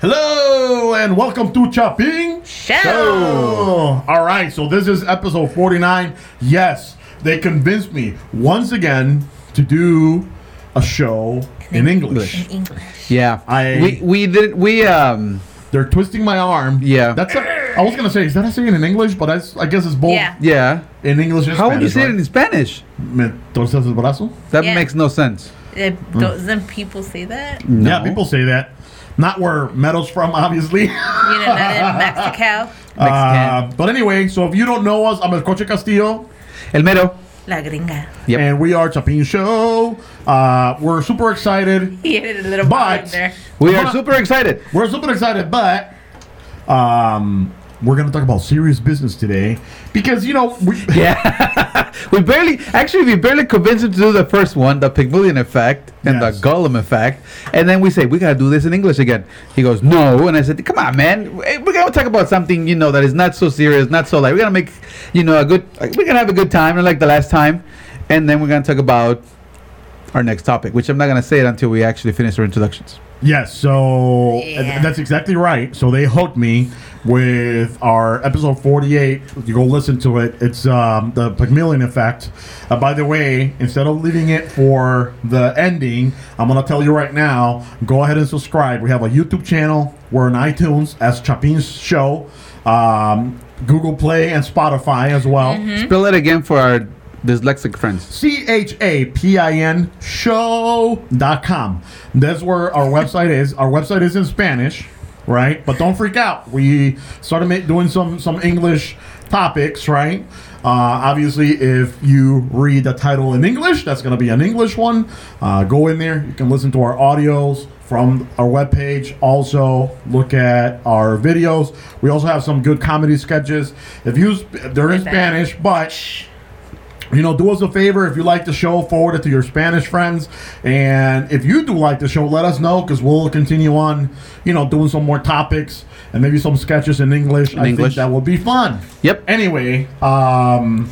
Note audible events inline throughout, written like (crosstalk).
Hello and welcome to Chapin Show. All right, so this is episode 49. Yes, they convinced me once again to do a show in English. In English. Yeah, I- we we did we um They're twisting my arm. Yeah. That's a, I was going to say, is that a saying in English? But that's, I guess it's both Yeah. yeah. in English and How would you Spanish, say it in Spanish? Me torces el brazo? That Yeah. makes no sense. Uh, Doesn't people say that? No. Yeah, people say that. Not where Mero's from, obviously. You know, not in Mexico. (laughs) Uh, but anyway, so if you don't know us, I'm El Coche Castillo. El mero. La gringa. Yep. And we are Chapin Show. Uh, we're super excited. (laughs) He added a little But- there. We are super excited. We're super excited, but um, we're gonna talk about serious business today because you know we. (laughs) Yeah. we barely actually we barely convinced him to do the first one, the Pygmalion effect and Yes. the Golem effect, and then we say we gotta do this in English again. He goes no, and I said, come on, man, we're gonna talk about something you know that is not so serious, not so like we're gonna make you know a good, we're gonna have a good time, like the last time, and then we're gonna talk about our next topic, which I'm not gonna say it until we actually finish our introductions. Yes, so Yeah. that's exactly right. So they hooked me with our episode 48. You go listen to it. It's um, the Pygmalion effect. Uh, by the way, instead of leaving it for the ending, I'm going to tell you right now go ahead and subscribe. We have a YouTube channel. We're on iTunes as Chapin's Show, um, Google Play, and Spotify as well. Spell it again for our dyslexic friends. C H A P I N show.com. That's where our website is. Our website is in Spanish, right? But don't freak out. We started ma- doing some some English topics, right? Uh, obviously, if you read the title in English, that's going to be an English one. Uh, go in there. You can listen to our audios from our webpage. Also, look at our videos. We also have some good comedy sketches. If you, they're in Spanish, but you know, do us a favor if you like the show, forward it to your Spanish friends. And if you do like the show, let us know because we'll continue on, you know, doing some more topics and maybe some sketches in English. I English. think that will be fun. Yep. Anyway, um,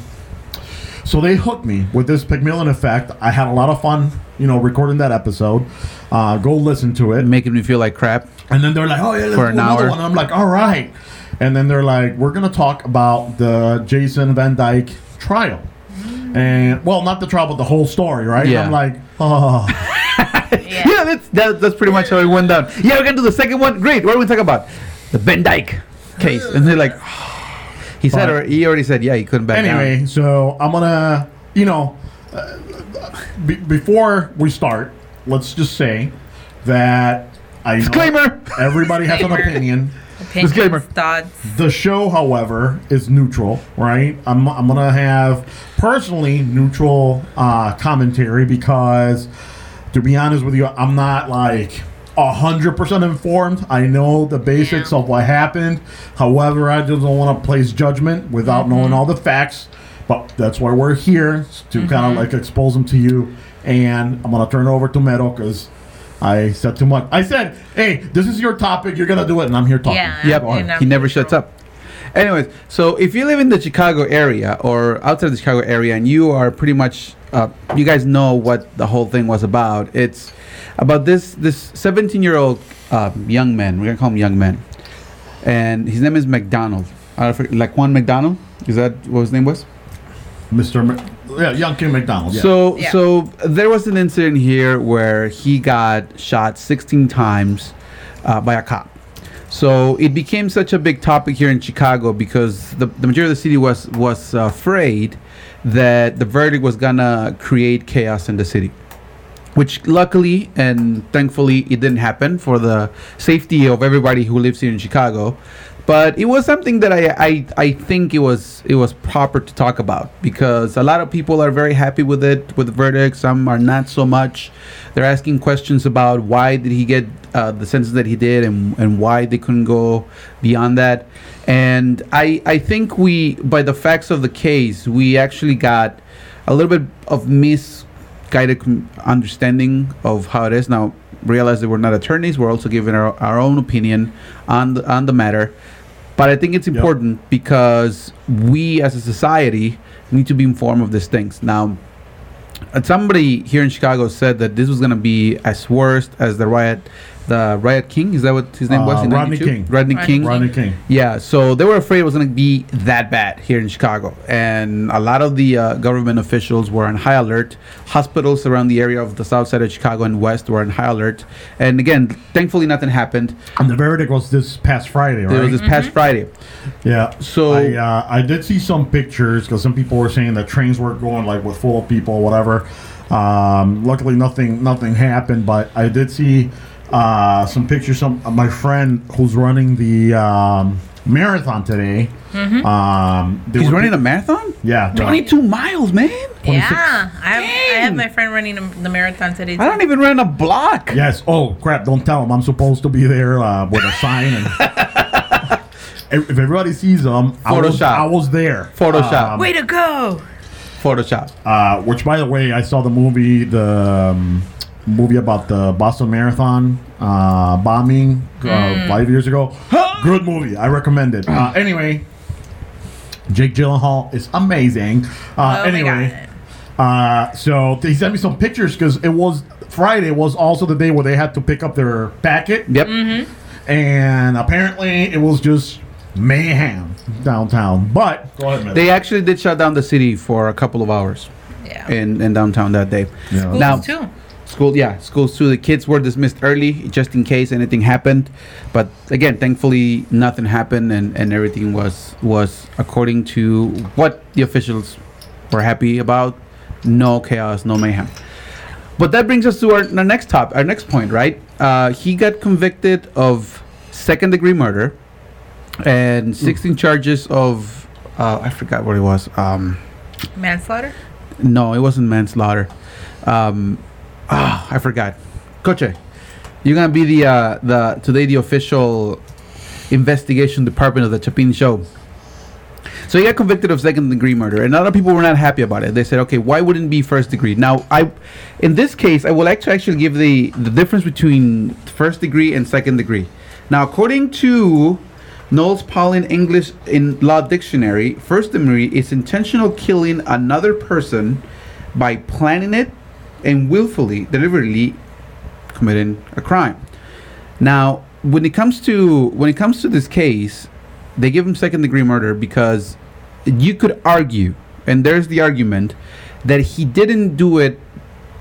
so they hooked me with this Pygmalion effect. I had a lot of fun, you know, recording that episode. Uh, go listen to it. Making me feel like crap. And then they're like, oh, yeah, let's For an another hour. one. And I'm like, all right. And then they're like, we're going to talk about the Jason Van Dyke trial. And, well, not the trial, but the whole story, right? Yeah. I'm like, (laughs) oh. Yeah. Yeah, that's that, that's pretty much how it went down. Yeah, we're gonna do the second one. Great. What are we talking about? The Van Dyke case. And they're like, (sighs) he said, or he already said, yeah, he couldn't back anyway, down. so I'm going to, you know, uh, be- before we start, let's just say that I know Disclaimer. everybody has an opinion. (laughs) Opinions, Disclaimer. Thoughts. The show, however, is neutral, right? I'm, I'm gonna have personally neutral uh, commentary because, to be honest with you, I'm not like hundred percent informed. I know the basics Yeah. of what happened. However, I just don't want to place judgment without knowing all the facts. But that's why we're here to kind of like expose them to you. And I'm gonna turn it over to Mero because. I said too much. I said, "Hey, this is your topic. You're gonna do it," and I'm here talking. Yeah. Yep. you know, He never shuts up. Anyways, so if you live in the Chicago area or outside the Chicago area and you are pretty much, uh, you guys know what the whole thing was about. It's about this this 17 year old um, young man. We're gonna call him young man, and his name is McDonald. I forget, like Juan McDonald. Is that what his name was? Mr. Mc- yeah, Young King McDonald. Yeah. So Yeah. so there was an incident here where he got shot 16 times uh, by a cop. So it became such a big topic here in Chicago because the, the majority of the city was was afraid that the verdict was gonna create chaos in the city. Which luckily and thankfully it didn't happen for the safety of everybody who lives here in Chicago. But it was something that I, I, I think it was it was proper to talk about because a lot of people are very happy with it with the verdict. Some are not so much. They're asking questions about why did he get uh, the sentence that he did and, and why they couldn't go beyond that. And I I think we by the facts of the case we actually got a little bit of misguided understanding of how it is now. Realize that we're not attorneys. We're also giving our, our own opinion on the, on the matter. But I think it's important because we as a society need to be informed of these things. Now, somebody here in Chicago said that this was going to be as worst as the riot the Riot King. Is that what his name was? Uh, in Rodney 92? King. Rodney Rodney King. Rodney King. Yeah, so they were afraid it was going to be that bad here in Chicago, and a lot of the uh, government officials were on high alert. Hospitals around the area of the south side of Chicago and west were on high alert. And again, thankfully, nothing happened. And the verdict was this past Friday, right? It was this past Friday. Yeah. So- I, uh, I did see some pictures because some people were saying that trains weren't going like with full of people, whatever. Um, luckily, nothing nothing happened, but I did see uh, some pictures. Some uh, my friend who's running the um, marathon today. Um, He's were- running a marathon. Yeah. the- 22 miles, man. Yeah, I have, I have my friend running the, the marathon today. I don't even run a block. Yes. Oh crap! Don't tell him. I'm supposed to be there uh, with a sign and. (laughs) If if everybody sees them, I was, Photoshop. I was there. Photoshop. Um, Way to go! Photoshop. Uh, which, by the way, I saw the movie, the um, movie about the Boston Marathon uh, bombing uh, five years ago. Good movie. I recommend it. Uh, anyway, Jake Gyllenhaal is amazing. Uh, oh anyway, my god. uh, so he sent me some pictures because it was Friday was also the day where they had to pick up their packet, Yep. and apparently it was just mayhem downtown. But go ahead. They actually did shut down the city for a couple of hours Yeah. in, in downtown that day. Yeah. Schools Now- too. School, yeah, schools too. The kids were dismissed early just in case anything happened. But again, thankfully, nothing happened and, and everything was was according to what the officials were happy about. No chaos, no mayhem. But that brings us to our, our next top, our next point, right? Uh, he got convicted of second degree murder and 16 charges of uh, I forgot what it was. Um, Manslaughter. no, it wasn't manslaughter. Um, ah, I forgot. Coche, you're gonna be the uh, the today the official investigation department of the Chapin show. So he got convicted of second degree murder, and a lot of people were not happy about it. They said, "Okay, why wouldn't it be first degree?" Now, I, in this case, I will like to actually give the the difference between first degree and second degree. Now, according to Nolo's Plain English in Law Dictionary, first degree is intentional killing another person by planning it and willfully, deliberately committing a crime. Now, when it comes to when it comes to this case, they give him second degree murder because you could argue, and there's the argument that he didn't do it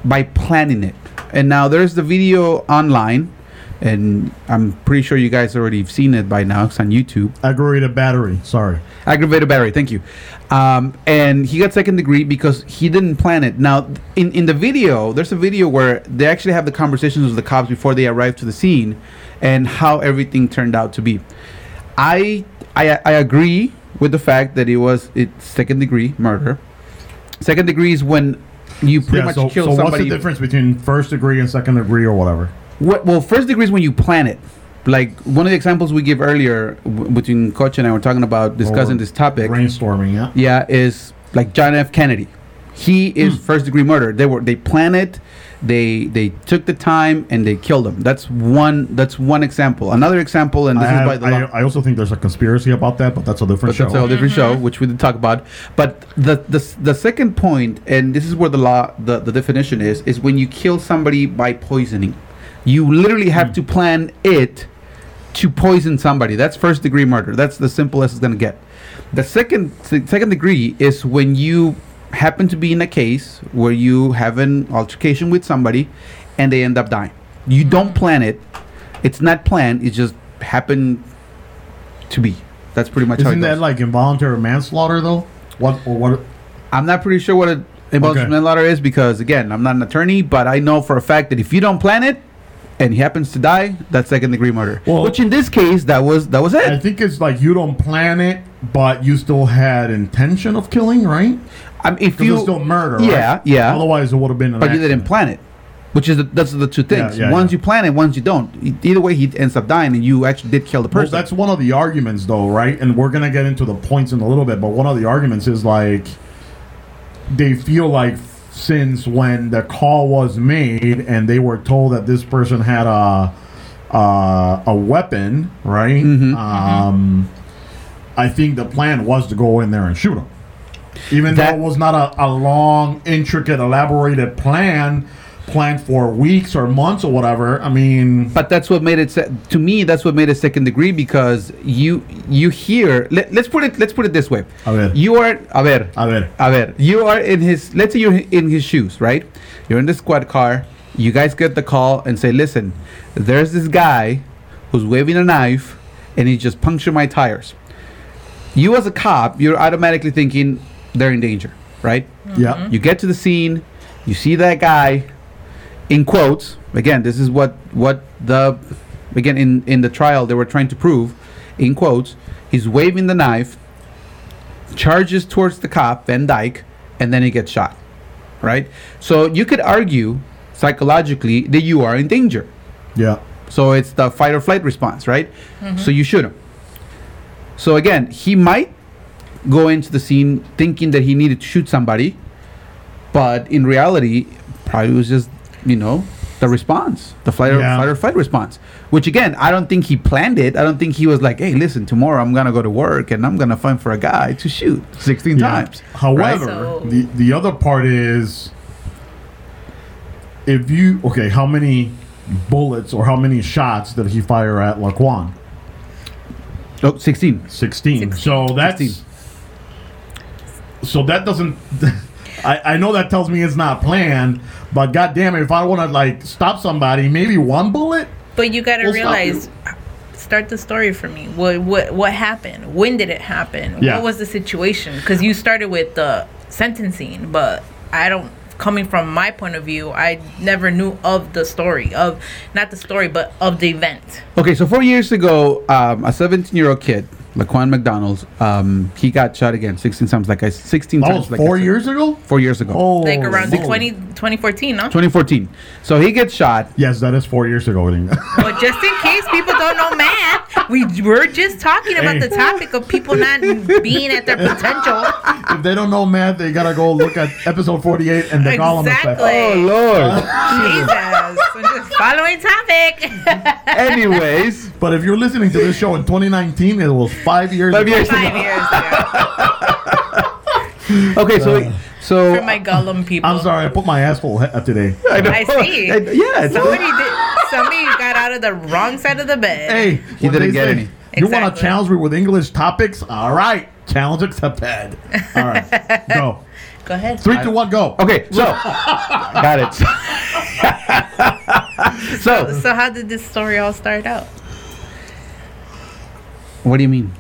by planning it. And now there's the video online, and I'm pretty sure you guys already have seen it by now. It's on YouTube. Aggravated battery. Sorry. Aggravated battery. Thank you. Um, and he got second degree because he didn't plan it. Now, in in the video, there's a video where they actually have the conversations with the cops before they arrive to the scene, and how everything turned out to be. I I I agree with the fact that it was it's second degree murder. Second degree is when you pretty Yeah, much so, kill so what's the difference between first degree and second degree or whatever? What, well, first degree is when you plan it. Like one of the examples we give earlier w- between Coach and I were talking about discussing Or this topic. Brainstorming, yeah. Yeah, is like John F. Kennedy. He is Hmm. first degree murder. They were they planned it, they they took the time and they killed him. That's one that's one example. Another example, and I, this is have- by the I, law. I also think there's a conspiracy about that, but that's a different But show. that's a whole different show, which we didn't talk about. But the, the s- the second point, and this is where the law the, the definition is, is when you kill somebody by poisoning. You literally have hmm. to plan it to poison somebody. That's first degree murder. That's the simplest it's gonna get. The second se- second degree is when you happen to be in a case where you have an altercation with somebody and they end up dying. You hmm. don't plan it. It's not planned. It just happened to be. That's pretty much how it Isn't goes. that like involuntary manslaughter though? What or what? I'm not pretty sure what a involuntary Okay. manslaughter is because again, I'm not an attorney, but I know for a fact that if you don't plan it and he happens to die, that's second degree murder. Well- Which in this case, that was that was it. I think it's like you don't plan it, but you still had intention of killing, right? I mean, if you it's still murder. yeah, right? yeah, Otherwise, it would have been. But you didn't plan it. Which is the, that's the two things. yeah, once yeah. you plan it, once you don't. Either way, he ends up dying, and you actually did kill the Well, person. that's one of the arguments, though, right? And we're gonna get into the points in a little bit, but one of the arguments is like they feel like since when the call was made and they were told that this person had a uh, a weapon, right? Mhm. Um, I think the plan was to go in there and shoot him, even That- though it was not a, a long, intricate, elaborated plan. Planned for weeks or months or whatever. I mean, But that's what made it to me. That's what made it second degree because you you hear. Let, let's put it. Let's put it this way. A ver. You are a ver. a ver. A ver. You are in his. Let's say you're in his shoes, right? You're in the squad car. You guys get the call and say, "Listen, there's this guy who's waving a knife, and he just punctured my tires." You as a cop, you're automatically thinking they're in danger, right? Yeah. You get to the scene, you see that guy, in quotes. Again, this is what what the again in in the trial they were trying to prove, in quotes. He's waving the knife, charges towards the cop Van Dyke, and then he gets shot. Right. So you could argue psychologically that you are in danger. Yeah. So it's the fight or flight response, right? Mm-hmm. So you shoot him. So again, he might go into the scene thinking that he needed to shoot somebody, but in reality, probably was just you know the response, the flight or, Yeah. fight or flight response. Which again, I don't think he planned it. I don't think he was like, "Hey, listen, tomorrow I'm gonna go to work and I'm gonna find for a guy to shoot 16 Yeah. times." However, So- the the other part is if you okay, how many bullets or how many shots did he fire at Laquan? Oh, 16. 16. So that's 16. so that doesn't. (laughs) I, I know that tells me it's not planned, but goddamn it, if I want to like stop somebody, maybe one bullet. But you gotta We'll stop realize. Start the story for me. What what what happened? When did it happen? Yeah. What was the situation? Because you started with the sentencing, but I don't. Coming from my point of view, I never knew of the story of not the story, but of the event. Okay, so four years ago, um, a 17 year old kid, Laquan McDonald, um, he got shot again 16 times. Like I 16 That times. was like four said. years ago. Four years ago. Oh, Like around moly. 20, 2014, no? 2014. So he gets shot. Yes, that is four years ago. (laughs) But just in case people don't know math, we were just talking about the topic of people not being at their potential. if they don't know math, they gotta go look at episode forty-eight and the Golem effect. Exactly. Oh Lord. Jesus. Just following topic. Anyways, But if you're listening to this show in 2019, it was five years. Five ago. years. Five years ago. (laughs) okay, so uh, so For my Golem people. I'm sorry, I put my asshole he- today. (laughs) I, know. I see. (laughs) I- yeah, Somebody did. Somebody got out of the wrong side of the bed. Hey, He didn't get say, any. You want to challenge me with English topics? All right, challenge accepted. All right, go. Go ahead. Three, two, one, go. okay. So got it. so So how did this story all start out? What do you mean?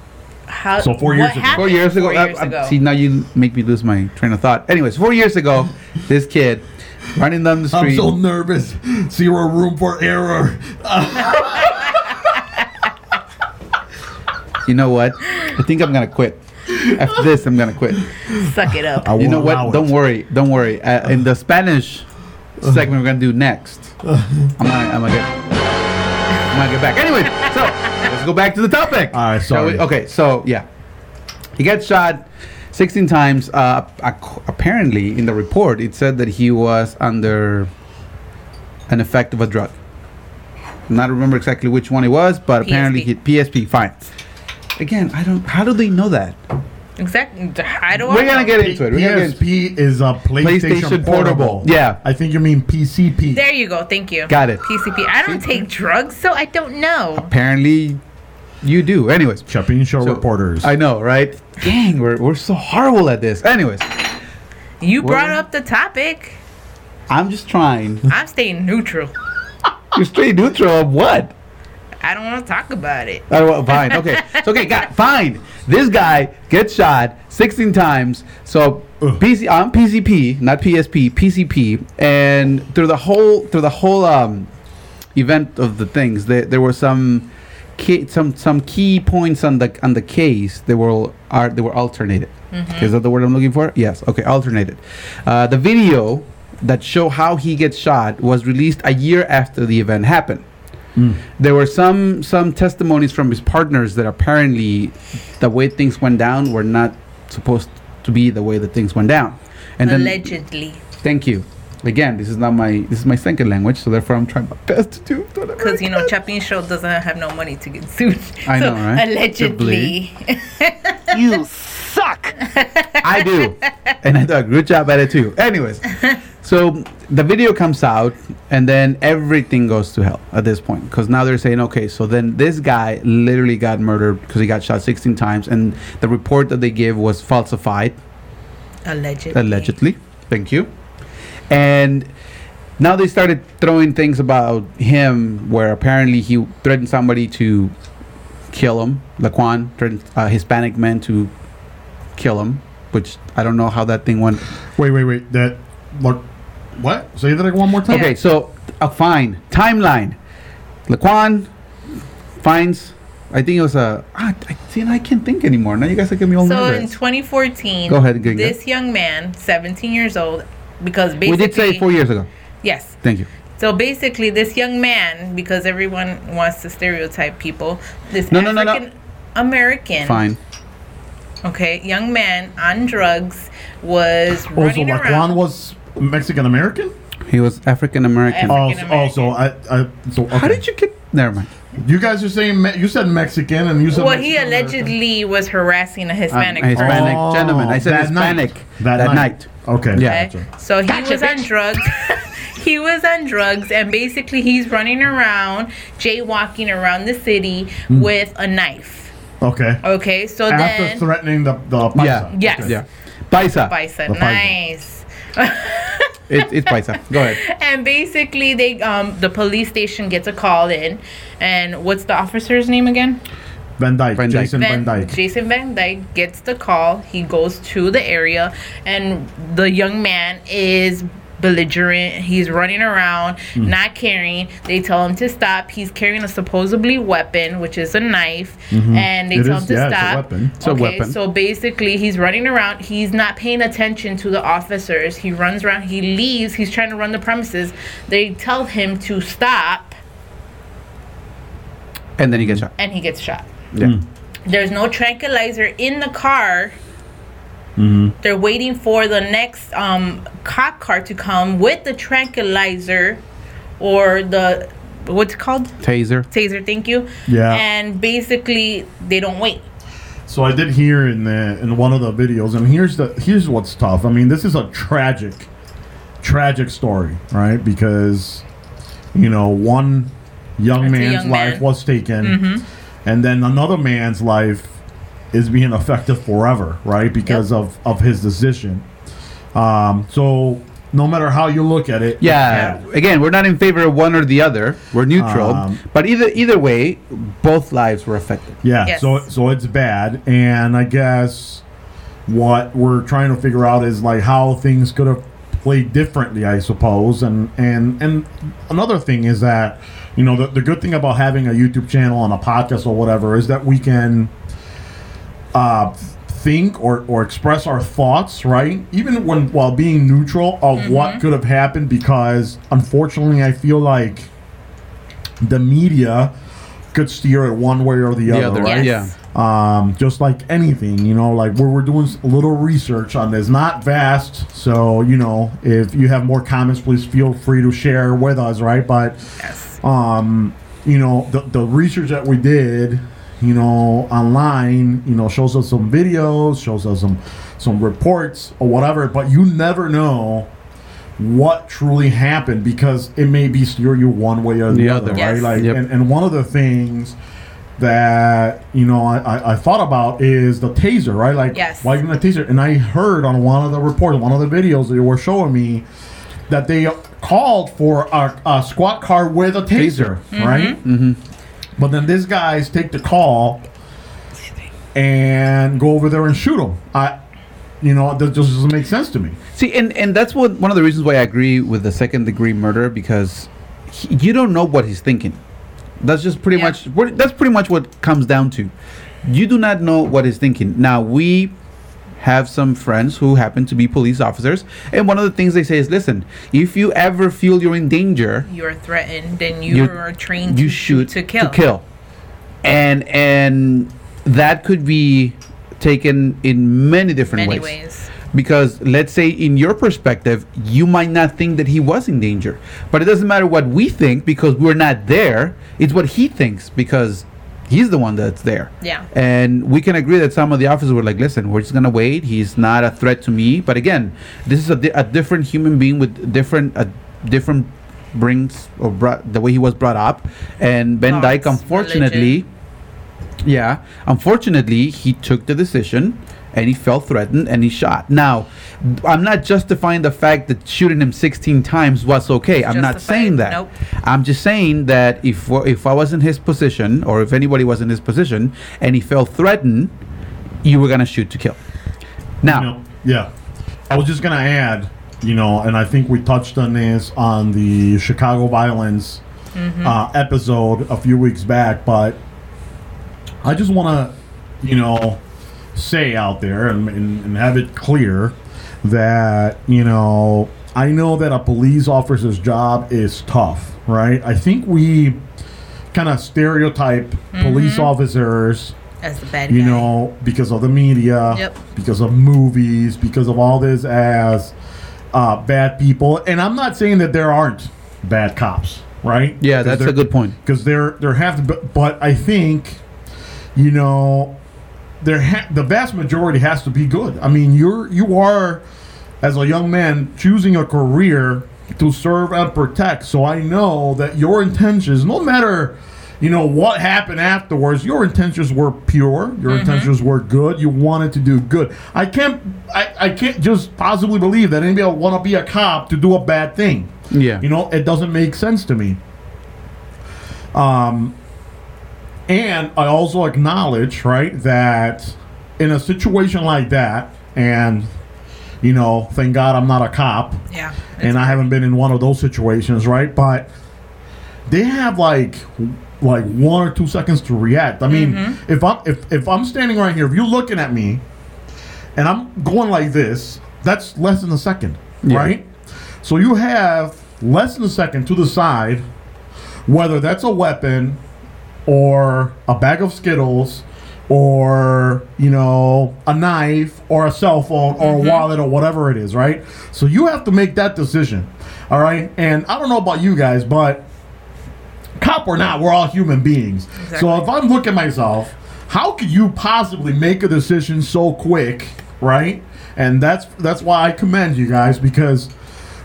How? So four years ago. Four years ago. Four years uh, ago. see, now you make me lose my train of thought. Anyways, four years ago, (laughs) this kid running down the street. I'm street. so nervous. Zero room for error. (laughs) you know what? I think I'm gonna quit. After this, I'm gonna quit. Suck it up. I You know what? Don't worry. Don't worry. Uh, in the Spanish segment, we're gonna do next. (laughs) I'm gonna, I'm gonna get, I'm gonna get back. Anyway, so let's go back to the topic. All right, Shall we? sorry. Okay, so yeah, he gets shot 16 times. Uh, apparently, in the report, it said that he was under an effect of a drug. Not remember exactly which one it was, but apparently he PSP. Fine. Again, I don't. How do they know that? Exactly. I don't. We're gonna get into it. We're gonna get PSP is a PlayStation, PlayStation Portable. Portable. Yeah. I think you mean PCP. There you go. Thank you. Got it. PCP. I don't take drugs, so I don't know. Apparently, you do. Anyways, Chapin Show So, reporters. I know, right? Dang, we're, we're so horrible at this. Anyways, You Well- brought up the topic. I'm just trying. I'm staying neutral. (laughs) You're straight neutral of what? I don't want to talk about it. Oh, well, fine. Okay. (laughs) So, okay, got fine. This guy gets shot 16 times. So PC on PCP, not PSP, PCP, and through the whole through the whole um, event of the things, there, there were some key, some some key points on the on the case. They were are they were alternated. Is that the word I'm looking for? Yes. Okay, alternated. Uh, the video that show how he gets shot was released a year after the event happened. There were some some testimonies from his partners that apparently the way things went down were not supposed to be the way that things went down. And then Allegedly. thank you. Again, this is not my this is my second language, so therefore I'm trying my best to do whatever Because, you know, can. Chapin Show doesn't have no money to get sued. I So, know, right? Allegedly. (laughs) You suck. I do, and I do a good job at it too. Anyways, so the video comes out, and then everything goes to hell at this point because now they're saying, okay, so then this guy literally got murdered because he got shot 16 times, and the report that they gave was falsified, Allegedly. allegedly. Thank you. And now they started throwing things about him where apparently he threatened somebody to kill him. Laquan threatened a Hispanic man to kill him, which I don't know how that thing went. Wait, wait, wait. That look. What? Say that like one more time. Okay, so a fine timeline. Laquan finds. I think it was a. Ah, I see. and I can't think anymore. Now you guys are getting me all So in 2014, Go ahead, Gringa. this young man, 17 years old, because basically we did say four years ago. Yes. Thank you. So basically, this young man, because everyone wants to stereotype people, this No, no, no, no. African American, Fine. okay, young man on drugs was Oh, so running Laquan around. was Mexican American? He was African American. Also, Oh, African so- oh, I, I, so okay. How did you get? Never mind. You guys are saying Me- you said Mexican and you said. well, he Mexican American. allegedly was harassing a Hispanic. a person. Hispanic gentleman. I said that Hispanic night. that, That, night. Okay. Yeah. Okay? So he was on drugs. (laughs) he was on drugs, and basically he's running around, jaywalking around the city Hmm. with a knife. Okay. Okay, so After then threatening the the paisa. Yeah. Yes. Okay. Yeah. Paisa. Bison, The Bison. nice. (laughs) It, it's Paisa. Go ahead. (laughs) and basically, they um the police station gets a call in, and what's the officer's name again? Van Dyke. Van Dyke. Jason Van, Dyke. Jason Van Dyke gets the call. He goes to the area, and the young man is belligerent. He's running around, Hmm. not caring. They tell him to stop. He's carrying a supposedly weapon, which is a knife, and they Mm-hmm. It tell is- him to yeah, it's a stop. weapon. It's a okay, weapon. so basically, he's running around. He's not paying attention to the officers. He runs around. He leaves. He's trying to run the premises. They tell him to stop, And then he gets shot. and he gets shot. Yeah. There's no tranquilizer in the car. They're waiting for the next um, cop car to come with the tranquilizer or the what's it called Taser. taser. Thank you. Yeah. And basically, they don't wait. So I did hear in the in one of the videos, and here's the here's what's tough. I mean, this is a tragic, tragic story, right? Because you know, one young That's man's young life man. was taken, and then another man's life is being affected forever, right? Because of of his decision. Um, so no matter how you look at it, Yeah. Again, we're not in favor of one or the other. We're neutral. Um, but either either way, both lives were affected. Yeah, Yes. so so it's bad, and I guess what we're trying to figure out is like how things could have played differently, I suppose. And and and another thing is that you know the, the good thing about having a YouTube channel and a podcast or whatever is that we can uh, think or, or express our thoughts, right? Even when while being neutral of what could have happened, because unfortunately, I feel like the media could steer it one way or the, The other, other, right? Yes. Um, just like anything, you know, like we're, we're doing a little research on this, not vast. So, you know, if you have more comments, please feel free to share with us, right? But, Yes. um, you know, the, the research that we did, you know, online, you know, shows us some videos, shows us some, some reports or whatever, but you never know what truly happened because it may be steer you one way or the, The other, other. right? Like, Yep. and, and one of the things that you know I, I, I thought about is the taser, right? Like, Yes. why even a taser? And I heard on one of the reports, one of the videos they were showing me that they called for a, a squad car with a taser, right? Mm-hmm. But then these guys take the call and go over there and shoot them. I, you know, that just doesn't make sense to me. See, and and that's what one of the reasons why I agree with the second degree murder because he, you don't know what he's thinking. That's just pretty Yeah. much what that's pretty much what comes down to. You do not know what he's thinking. Now we have some friends who happen to be police officers, and one of the things they say is, "Listen, if you ever feel you're in danger, You're threatened, and you You- are trained you to shoot to kill. To kill, and and that could be taken in many different Many ways. ways. Because let's say in your perspective, you might not think that he was in danger, but it doesn't matter what we think because we're not there. It's what he thinks because He's the one that's there. Yeah. And we can agree that some of the officers were like, listen, we're just going to wait. He's not a threat to me. But again, this is a, di- a different human being with different, a different brings or brought, the way he was brought up. And Van Dyke, unfortunately, yeah, unfortunately, he took the decision and he felt threatened and he shot. Now, I'm not justifying the fact that shooting him 16 times was okay. I'm not saying that. Nope. I'm just saying that if if I was in his position or if anybody was in his position and he felt threatened, you were gonna shoot to kill. Now, You know, yeah. I was just gonna add, you know, and I think we touched on this on the Chicago violence uh, episode a few weeks back, but I just want to, you know, say out there and, and, and have it clear that you know I know that a police officer's job is tough, right? I think we kind of stereotype police officers As the bad you guy. know, because of the media, Yep. because of movies, because of all this as uh, bad people. And I'm not saying that there aren't bad cops, right? yeah, that's a good point. Because there, there have to be, but I think, you know, there ha- the vast majority has to be good. I mean, you're you are, as a young man, choosing a career to serve and protect. So I know that your intentions, no matter, you know, what happened afterwards, your intentions were pure. Your intentions were good. You wanted to do good. I can't, I, I can't just possibly believe that anybody want to be a cop to do a bad thing. Yeah. You know, it doesn't make sense to me. Um, and I also acknowledge, right, that in a situation like that, and you know, thank God I'm not a cop, Yeah. and I haven't been in one of those situations, right? But they have like like one or two seconds to react. I mean, mm-hmm. if I'm if, if I'm standing right here, if you're looking at me, and I'm going like this, that's less than a second, Yeah. right? So you have less than a second to decide whether that's a weapon or a bag of Skittles or you know a knife or a cell phone or a mm-hmm. wallet or whatever it is right? So you have to make that decision all right? And i don't know about you guys but cop or not we're all human beings. So if i'm looking at myself how could you possibly make a decision so quick right? And that's that's why i commend you guys because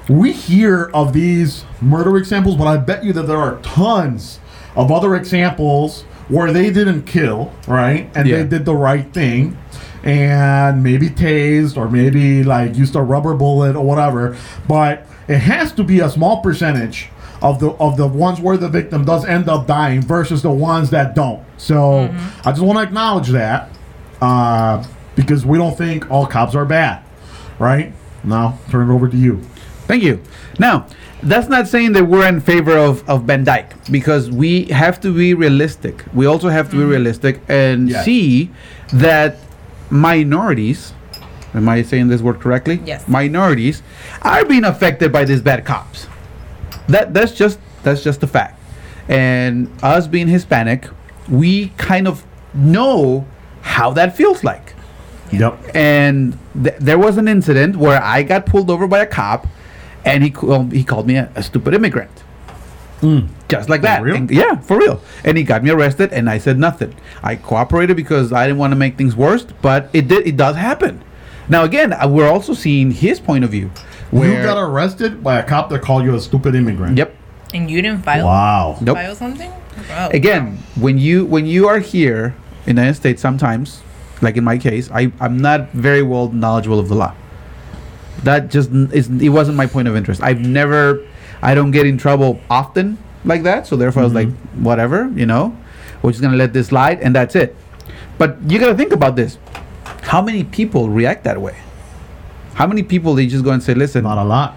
we hear of these murder examples, but I bet you that there are tons of other examples where they didn't kill, right? And Yeah. they did the right thing and maybe tased or maybe like used a rubber bullet or whatever. But it has to be a small percentage of the of the ones where the victim does end up dying versus the ones that don't. So I just want to acknowledge that uh, because we don't think all cops are bad, right? Now turn it over to you. Thank you. Now, that's not saying that we're in favor of, of Van Dyke because we have to be realistic. We also have to be mm-hmm. realistic and Yes. see that minorities, am I saying this word correctly? Yes. Minorities are being affected by these bad cops. That that's just that's just a fact. And us being Hispanic, we kind of know how that feels like Yep. and th- there was an incident where I got pulled over by a cop, and he called he called me a, a stupid immigrant, just like that. real? And- yeah, for real. And he got me arrested, and I said nothing. I cooperated because I didn't want to make things worse, but it did. It does happen. Now again, uh, we're also seeing his point of view. Where you got arrested by a cop that called you a stupid immigrant. yep. And you didn't file Wow. Nope. file something? Oh, again when you when you are here in the united states sometimes like in my case i i'm not very well knowledgeable of the law that just is it wasn't my point of interest. I've never i don't get in trouble often like that so therefore i was like mm-hmm. whatever you know we're just gonna let this slide and that's it. But you gotta think about this. How many people react that way? How many people they just go and say listen Not a lot.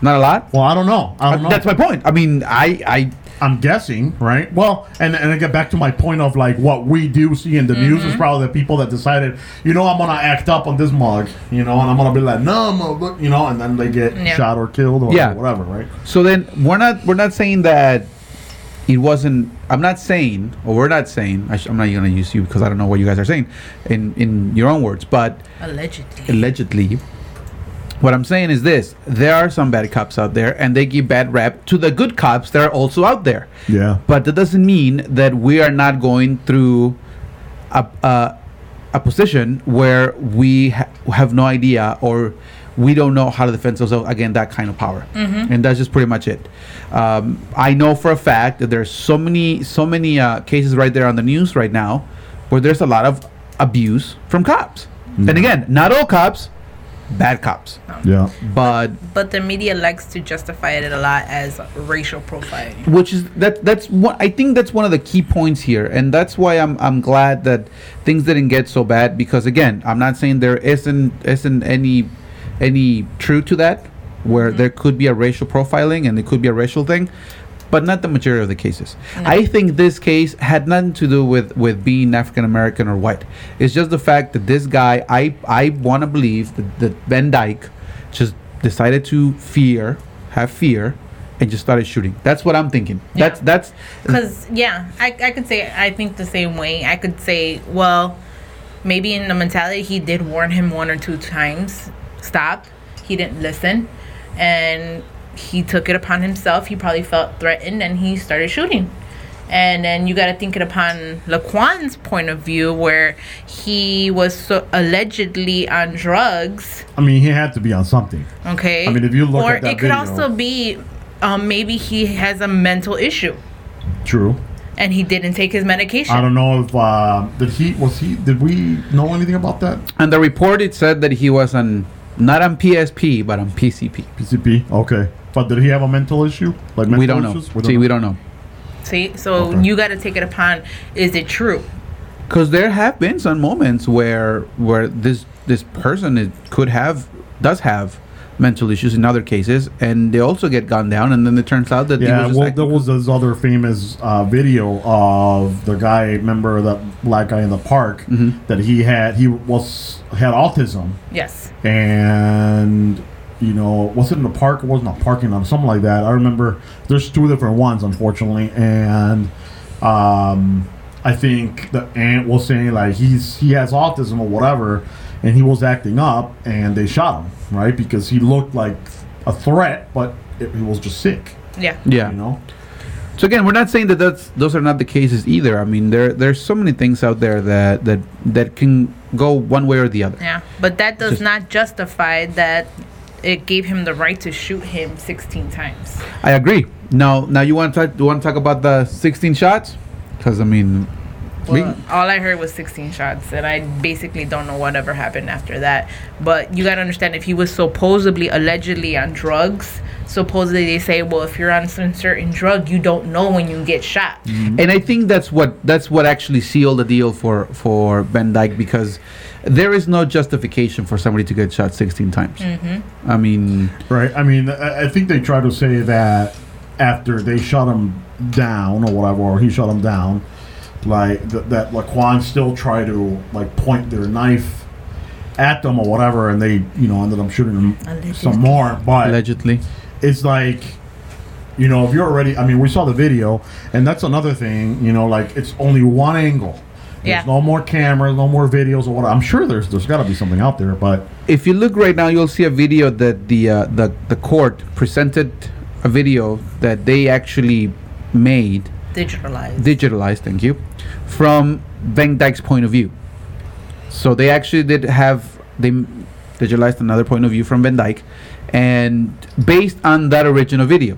not a lot? Well, I don't know. I don't uh, know. that's my point. I mean i i I'm guessing, right? Well, and and I get back to my point of like what we do see in the news Mm-hmm. is probably the people that decided, you know, I'm gonna act up on this mug, you know, and I'm gonna be like, no, I'm gonna you know, and then they get Yeah. shot or killed or Yeah. whatever, right? So then we're not we're not saying that it wasn't. I'm not saying, or we're not saying. I sh- I'm not going to use you because I don't know what you guys are saying in in your own words, but Allegedly. allegedly, What I'm saying is this: there are some bad cops out there, and they give bad rap to the good cops that are also out there. Yeah. But that doesn't mean that we are not going through a a, a position where we ha- have no idea or we don't know how to defend ourselves against that kind of power, and that's just pretty much it. Um, I know for a fact that there's so many so many uh, cases right there on the news right now where there's a lot of abuse from cops, and again, not all cops, bad cops, Yeah. but But the media likes to justify it a lot as racial profiling. which is that that's what I think that's one of the key points here, and that's why I'm I'm glad that things didn't get so bad because again, I'm not saying there isn't isn't any any truth to that where mm-hmm. there could be a racial profiling and it could be a racial thing, but not the majority of the cases. I think this case had nothing to do with with being African American or white. It's just the fact that this guy, I I want to believe that, that Van Dyke just decided to fear, have fear, and just started shooting. That's what I'm thinking. Yeah. That's that's Because, yeah, I, I could say, I think the same way. I could say, well, maybe in the mentality, he did warn him one or two times. Stop. He didn't listen. And he took it upon himself. He probably felt threatened and he started shooting. And then you got to think it upon Laquan's point of view, where he was so allegedly on drugs. I mean, he had to be on something. Okay. I mean, if you look or at that it could video- also be, um, maybe he has a mental issue True. and he didn't take his medication. I don't know if uh, did he was he did we know anything about that and the report it said that he was on not on PSP but on PCP. PCP? Okay, but did he have a mental issue? Like mental We don't know. issues? See, we don't know. See, so Okay. you got to take it upon: is it true? because there have been some moments where where this this person is, could have does have mental issues in other cases and they also get gunned down and then it turns out that he Yeah, was well, acting- there was this other famous uh, video of the guy, remember that black guy in the park, Mhm. that he had he was had autism, Yes. and you know, was it in the park? It wasn't a parking lot, something like that. I remember there's two different ones, unfortunately, and um, I think the aunt was saying like he's he has autism or whatever, and he was acting up, and they shot him right because he looked like a threat, but it, he was just sick. Yeah. yeah You know. so again we're not saying that that's those are not the cases either i mean there there's so many things out there that that that can go one way or the other Yeah. But that does Just- not justify that it gave him the right to shoot him 16 times. i agree now now you want to talk you want to talk about the 16 shots because i mean we- Well, all I heard was 16 shots, and I basically don't know whatever happened after that. But you gotta understand, if he was supposedly, allegedly on drugs, supposedly they say, well, if you're on some certain drug, you don't know when you get shot. Mm-hmm. and I think that's what that's what actually sealed the deal for for Van Dyke because there is no justification for somebody to get shot 16 times. Mm-hmm. I mean, Right. I mean, I, I think they try to say that after they shot him down or whatever, or he shot him down, like th- that Laquan still tried to like point their knife at them or whatever, and they you know ended up shooting them Allegedly. some more. But allegedly. it's like you know if you're already i mean we saw the video and that's another thing you know like it's only one angle there's Yeah. no more cameras no more videos or what i'm sure there's there's got to be something out there but If you look right now, you'll see a video that the uh, the the court presented a video that they actually made Digitalized. digitalized, thank you, from Van Dyke's point of view. So they actually did have they digitalized another point of view from Van Dyke, and based on that original video.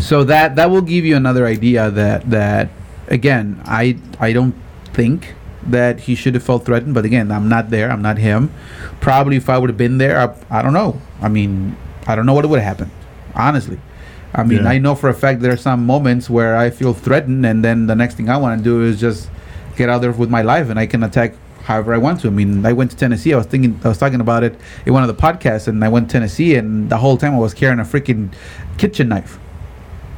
So that that will give you another idea that that again I I don't think that he should have felt threatened, but again I'm not there, I'm not him. Probably if I would have been there, I, I don't know. I mean I don't know what would have happened, honestly. I mean, Yeah. I know for a fact there are some moments where I feel threatened, and then the next thing I want to do is just get out there with my life, and I can attack however I want to. I mean, I went to Tennessee. I was thinking, I was talking about it in one of the podcasts, and I went to Tennessee, and the whole time I was carrying a freaking kitchen knife.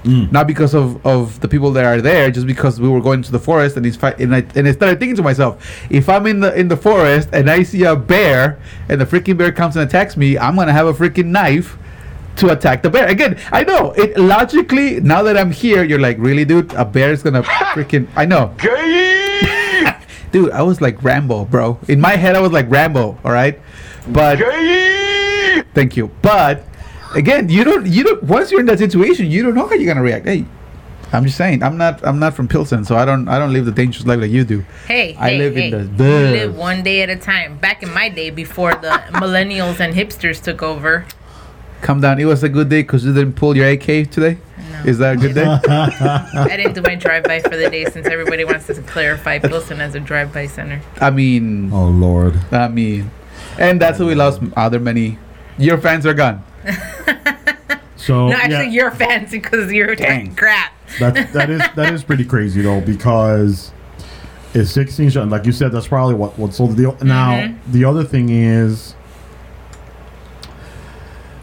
Mm. Not because of, of the people that are there, just because we were going to the forest, and he's fight, and I and I started thinking to myself, if I'm in the in the forest and I see a bear, and the freaking bear comes and attacks me, I'm gonna have a freaking knife to attack the bear. Again, I know it logically. Now that I'm here, you're like, really, dude? A bear is gonna (laughs) freaking. I know, (laughs) (laughs) dude. I was like Rambo, bro. In my head, I was like Rambo. All right, but Thank you. But again, you don't. You don't. Once you're in that situation, you don't know how you're gonna react. Hey, I'm just saying. I'm not. I'm not from Pilsen, so I don't. I don't live the dangerous life like you do. Hey, I hey, live hey. in the- You live one day at a time. Back in my day, before the (laughs) millennials and hipsters took over. Come down. It was a good day because you didn't pull your AK today. No. Is that a good day? (laughs) (laughs) I didn't do my drive-by for the day since everybody wants to clarify Pilsen as a drive-by center. I mean, Oh Lord. I mean, and that's why we lost other many. Your fans are gone. (laughs) So No, actually, yeah, you're fancy because you're Dang. (laughs) crap. that that is that is pretty crazy though because it's 16 shots. Like you said, that's probably what what sold the deal. Now Mm-hmm. the other thing is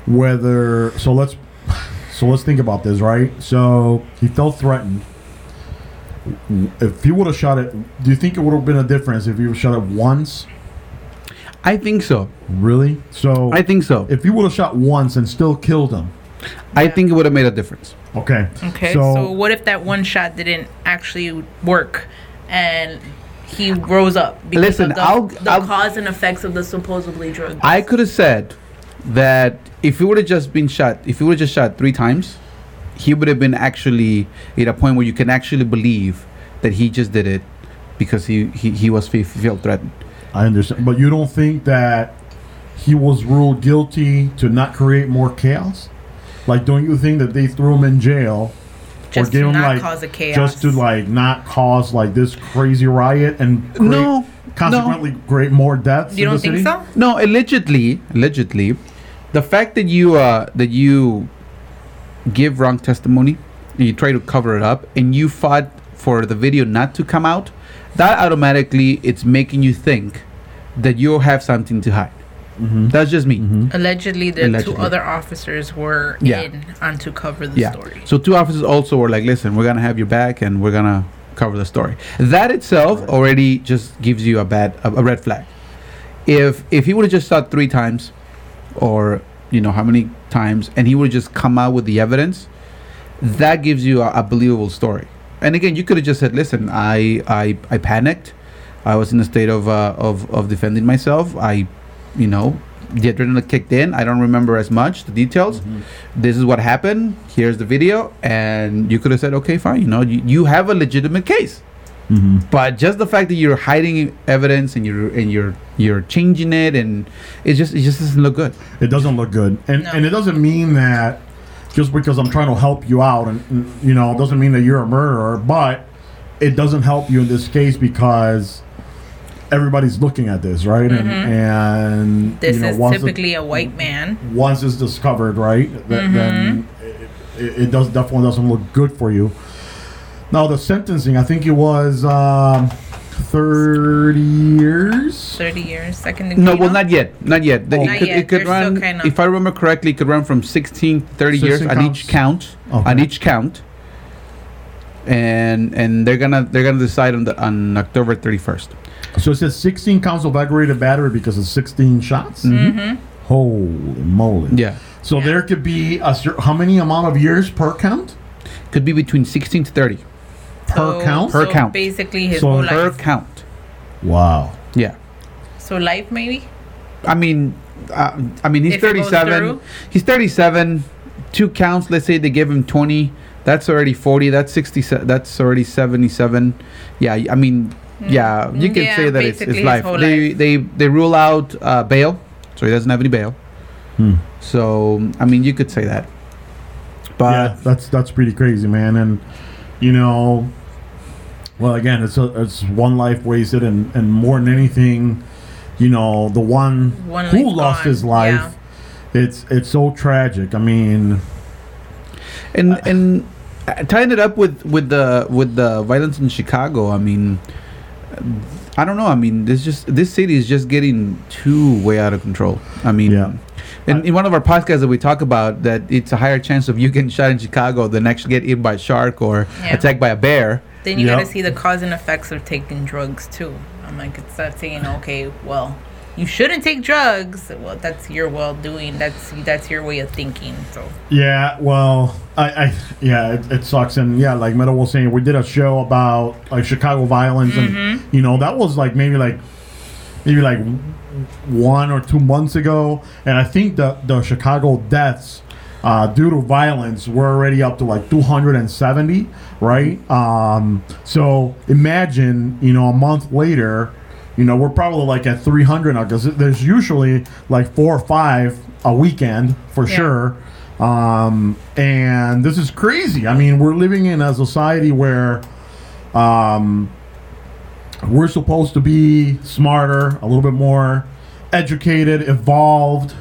whether so let's so let's think about this right. So he felt threatened. If he would have shot it, do you think it would have been a difference if he would have shot it once? I think so. Really? So I think so. if he would have shot once and still killed him, I think it would have made a difference. okay. Okay, so, So, what if that one shot didn't actually work, and he rose up because Listen, of the, I'll- the I'll- cause and effects of the supposedly drug? I could have said that if he would have just been shot, if he would have just shot three times, he would have been actually at a point where you can actually believe that he just did it because he he, he was fe- felt threatened. I understand, but you don't think that he was ruled guilty to not create more chaos? Like, don't you think that they threw him in jail just or gave to him like cause a chaos. just to like not cause like this crazy riot and create, No, consequently create more deaths? you in don't the think city? so? No, allegedly, allegedly, the fact that you uh that you give wrong testimony and you try to cover it up and you fought for the video not to come out, that automatically it's making you think that you have something to hide. Mm-hmm. That's just me. Mm-hmm. Allegedly, the Allegedly. two other officers were Yeah. in on to cover the Yeah. story. So two officers also were like, "Listen, we're gonna have your back and we're gonna cover the story." That itself already just gives you a bad a, a red flag. If if he would have just shot three times, or you know how many times, and he would have just come out with the evidence, that gives you a, a believable story. And again, you could have just said, "Listen, I I I panicked. I was in a state of uh, of of defending myself. I, you know." The adrenaline kicked in. I don't remember as much the details this is what happened here's the video and you could have said okay fine you know you, you have a legitimate case but just the fact that you're hiding evidence and you're and you're you're changing it and it just it just doesn't look good It doesn't look good, and No. and it doesn't mean that just because I'm trying to help you out, and, and you know, it doesn't mean that you're a murderer. But it doesn't help you in this case because everybody's looking at this, right? And and This you know, is typically a white man. once it's discovered, right, th- then it, it, it does definitely doesn't look good for you. Now the sentencing, I think it was um, thirty years. 30 years, second degree. no well not yet not yet Oh. it Not could, yet. it could They're still run kinda- if i remember correctly it could run from 16 30 years 16 on each count Okay. on each count and and they're gonna they're gonna decide on the on october 31st So it says 16 counts of aggravated battery because of 16 shots. Mhm. Holy moly! yeah So Yeah. there could be a how many amount of years per count? could be between 16 to 30 Per count? Per so count. Basically, his So whole per life. count Wow. yeah So life, maybe. I mean, uh, I mean, he's If 37. He's 37. Two counts. Let's say they give him 20. That's already 40. That's 60. That's already 77. Yeah, I mean, yeah, you can Yeah, say that it's, it's life. They life. they they rule out uh, bail, so he doesn't have any bail. Hmm. So I mean, you could say that. But yeah, that's that's pretty crazy, man. And you know, well, again, it's a, it's one life wasted, and and more than anything, you know, the one, One who lost gone, his life. It's it's so tragic. I mean, and and uh, tying it up with with the with the violence in Chicago, I mean, I don't know. I mean, this just this city is just getting too way out of control. I mean, Yeah. And in one of our podcasts that we talk about that it's a higher chance of you getting shot in Chicago than actually get eaten by a shark or Yeah. attacked by a bear. Then you Yep. got to see the cause and effects of taking drugs too. I'm like, it's not saying okay, well, you shouldn't take drugs. Well, that's your well doing. That's that's your way of thinking. So Yeah, well, I, I yeah, it, it sucks, and yeah, like Meadow was saying, we did a show about like Chicago violence, Mm-hmm. and you know that was like maybe like maybe like one or two months ago, and I think the the Chicago deaths uh, due to violence were already up to like 270, right? Um, so imagine, you know, a month later, you know, we're probably like at 300 now because there's usually like four or five a weekend for Yeah. sure. Um, and this is crazy. I mean, we're living in a society where um, we're supposed to be smarter, a little bit more educated, evolved,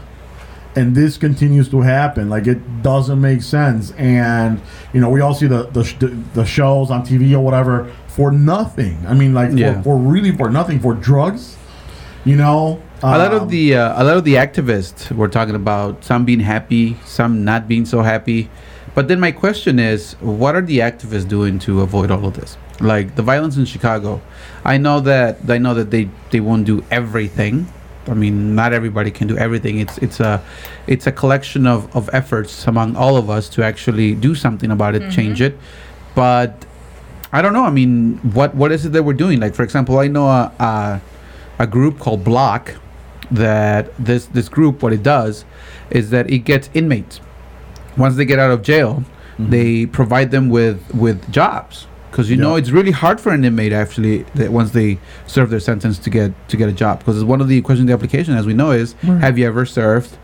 and this continues to happen. Like it doesn't make sense. And you know, we all see the the, sh- the, shows on TV or whatever for nothing. I mean, like Yeah. for, for really for nothing for drugs. You know, a lot of Um, the uh, a lot of the activists were talking about some being happy, some not being so happy. But then my question is, what are the activists doing to avoid all of this? Like the violence in Chicago, I know that I know that they they won't do everything. I mean, not everybody can do everything. It's it's a it's a collection of, of efforts among all of us to actually do something about it, mm-hmm. change it. But I don't know. I mean, what what is it that we're doing? Like, for example, I know a a, a group called Block that this this group what it does is that it gets inmates once they get out of jail mm-hmm. they provide them with with jobs because you know it's really hard for an inmate actually that once they serve their sentence to get to get a job. Because one of the questions in the application as we know is Right. have you ever served